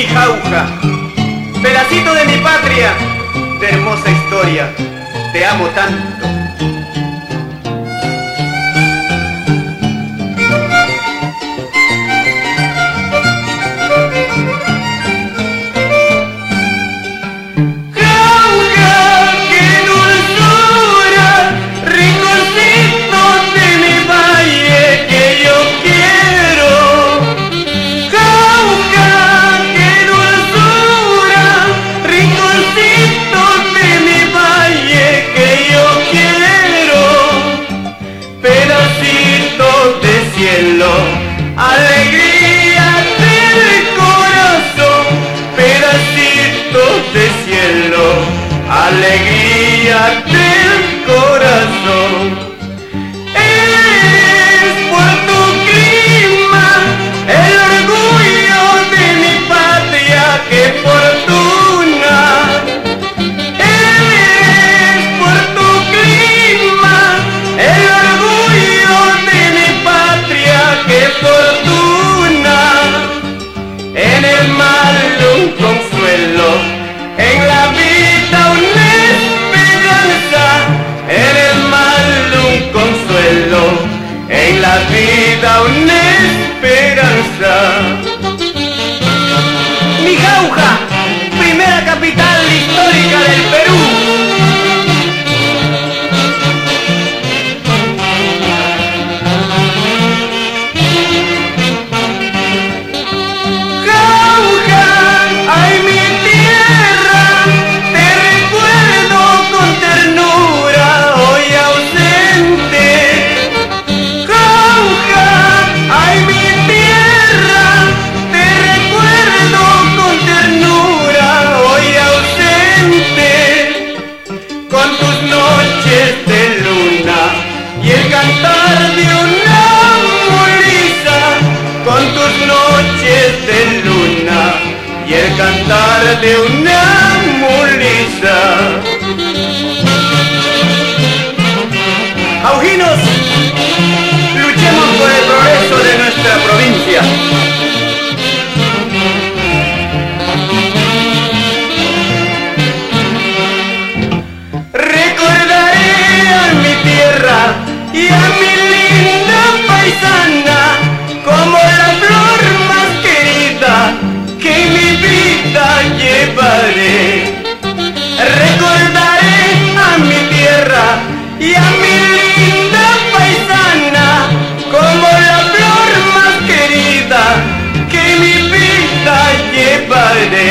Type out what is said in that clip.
mi jauja. Pedacito de mi patria, de hermosa historia, te amo tanto. alegría del corazón, pedacitos de cielo, alegría un consuelo. En la vida una esperanza, en el mal un consuelo. En la vida una esperanza. noches de luna y el cantar de una mulita. Auginos, luchemos por el progreso de nuestra provincia. के पर्दे